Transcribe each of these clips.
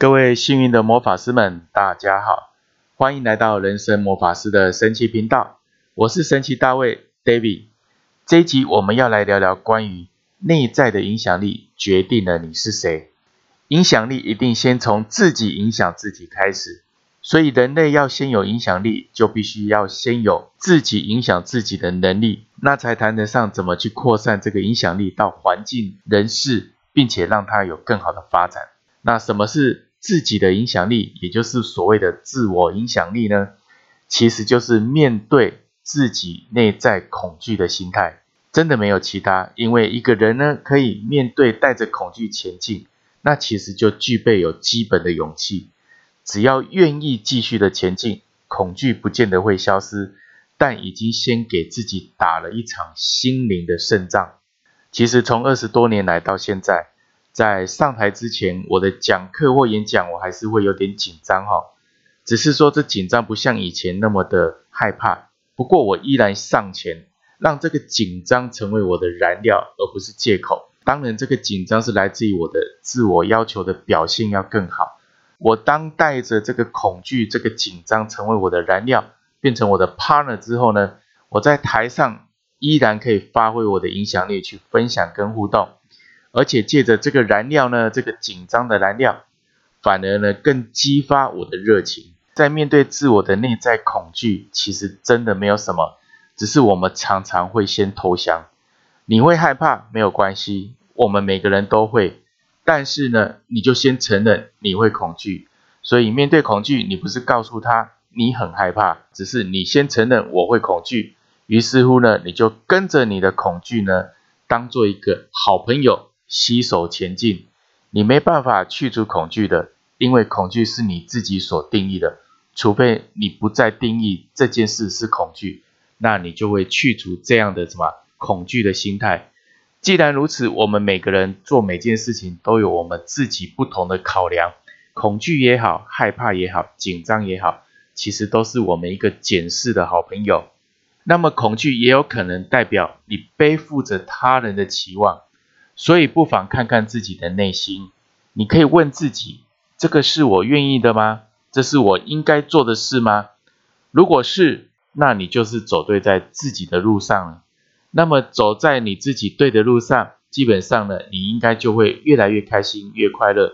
各位幸运的魔法师们，大家好，欢迎来到人生魔法师的神奇频道。我是神奇大卫 David。这一集我们要来聊聊关于内在的影响力决定了你是谁。影响力一定先从自己影响自己开始，所以人类要先有影响力，就必须要先有自己影响自己的能力，那才谈得上怎么去扩散这个影响力到环境、人事，并且让它有更好的发展。那什么是？自己的影响力，也就是所谓的自我影响力呢，其实就是面对自己内在恐惧的心态，真的没有其他。因为一个人呢，可以面对带着恐惧前进，那其实就具备有基本的勇气。只要愿意继续的前进，恐惧不见得会消失，但已经先给自己打了一场心灵的胜仗。其实从二十多年来到现在。在上台之前，我的讲课或演讲，我还是会有点紧张哈。只是说这紧张不像以前那么的害怕。不过我依然上前，让这个紧张成为我的燃料，而不是借口。当然，这个紧张是来自于我的自我要求的表现要更好。我当带着这个恐惧、这个紧张成为我的燃料，变成我的 partner 之后呢，我在台上依然可以发挥我的影响力去分享跟互动。而且借着这个燃料呢，这个紧张的燃料，反而呢更激发我的热情。在面对自我的内在恐惧，其实真的没有什么，只是我们常常会先投降。你会害怕没有关系，我们每个人都会。但是呢，你就先承认你会恐惧。所以面对恐惧，你不是告诉他你很害怕，只是你先承认我会恐惧。于是乎呢，你就跟着你的恐惧呢，当做一个好朋友。携手前进，你没办法去除恐惧的，因为恐惧是你自己所定义的。除非你不再定义这件事是恐惧，那你就会去除这样的什么恐惧的心态。既然如此，我们每个人做每件事情都有我们自己不同的考量，恐惧也好，害怕也好，紧张也好，其实都是我们一个检视的好朋友。那么恐惧也有可能代表你背负着他人的期望。所以不妨看看自己的内心，你可以问自己：这个是我愿意的吗？这是我应该做的事吗？如果是，那你就是走对在自己的路上了。那么走在你自己对的路上，基本上呢，你应该就会越来越开心、越快乐。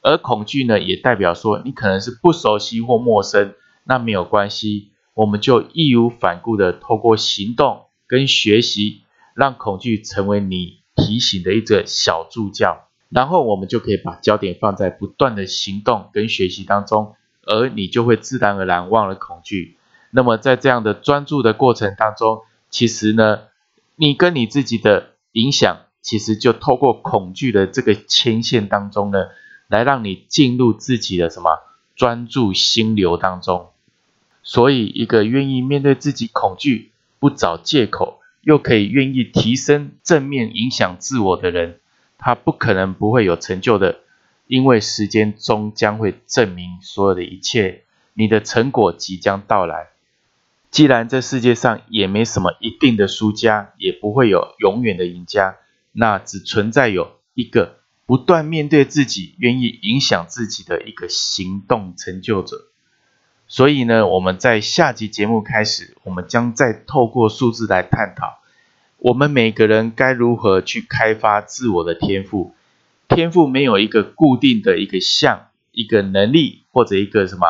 而恐惧呢，也代表说你可能是不熟悉或陌生，那没有关系，我们就义无反顾的透过行动跟学习，让恐惧成为你。提醒的一个小助教，然后我们就可以把焦点放在不断的行动跟学习当中，而你就会自然而然忘了恐惧。那么在这样的专注的过程当中，其实呢，你跟你自己的影响，其实就透过恐惧的这个牵线当中呢，来让你进入自己的什么专注心流当中。所以，一个愿意面对自己恐惧，不找借口。又可以愿意提升正面影响自我的人，他不可能不会有成就的，因为时间终将会证明所有的一切。你的成果即将到来。既然这世界上也没什么一定的输家，也不会有永远的赢家，那只存在有一个不断面对自己、愿意影响自己的一个行动成就者。所以呢，我们在下集节目开始，我们将再透过数字来探讨，我们每个人该如何去开发自我的天赋。天赋没有一个固定的一个项、一个能力或者一个什么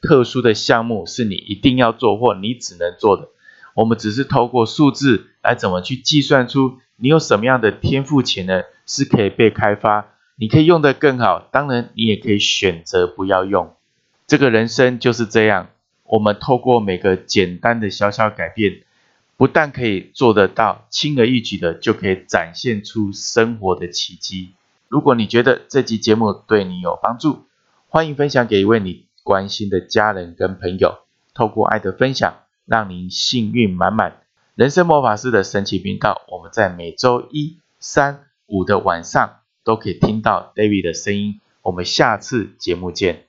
特殊的项目是你一定要做或你只能做的。我们只是透过数字来怎么去计算出你有什么样的天赋潜能是可以被开发，你可以用得更好。当然，你也可以选择不要用。这个人生就是这样，我们透过每个简单的小小改变，不但可以做得到，轻而易举的就可以展现出生活的奇迹。如果你觉得这集节目对你有帮助，欢迎分享给一位你关心的家人跟朋友。透过爱的分享，让您幸运满满。人生魔法师的神奇频道，我们在每周一、三、五的晚上都可以听到 David 的声音。我们下次节目见。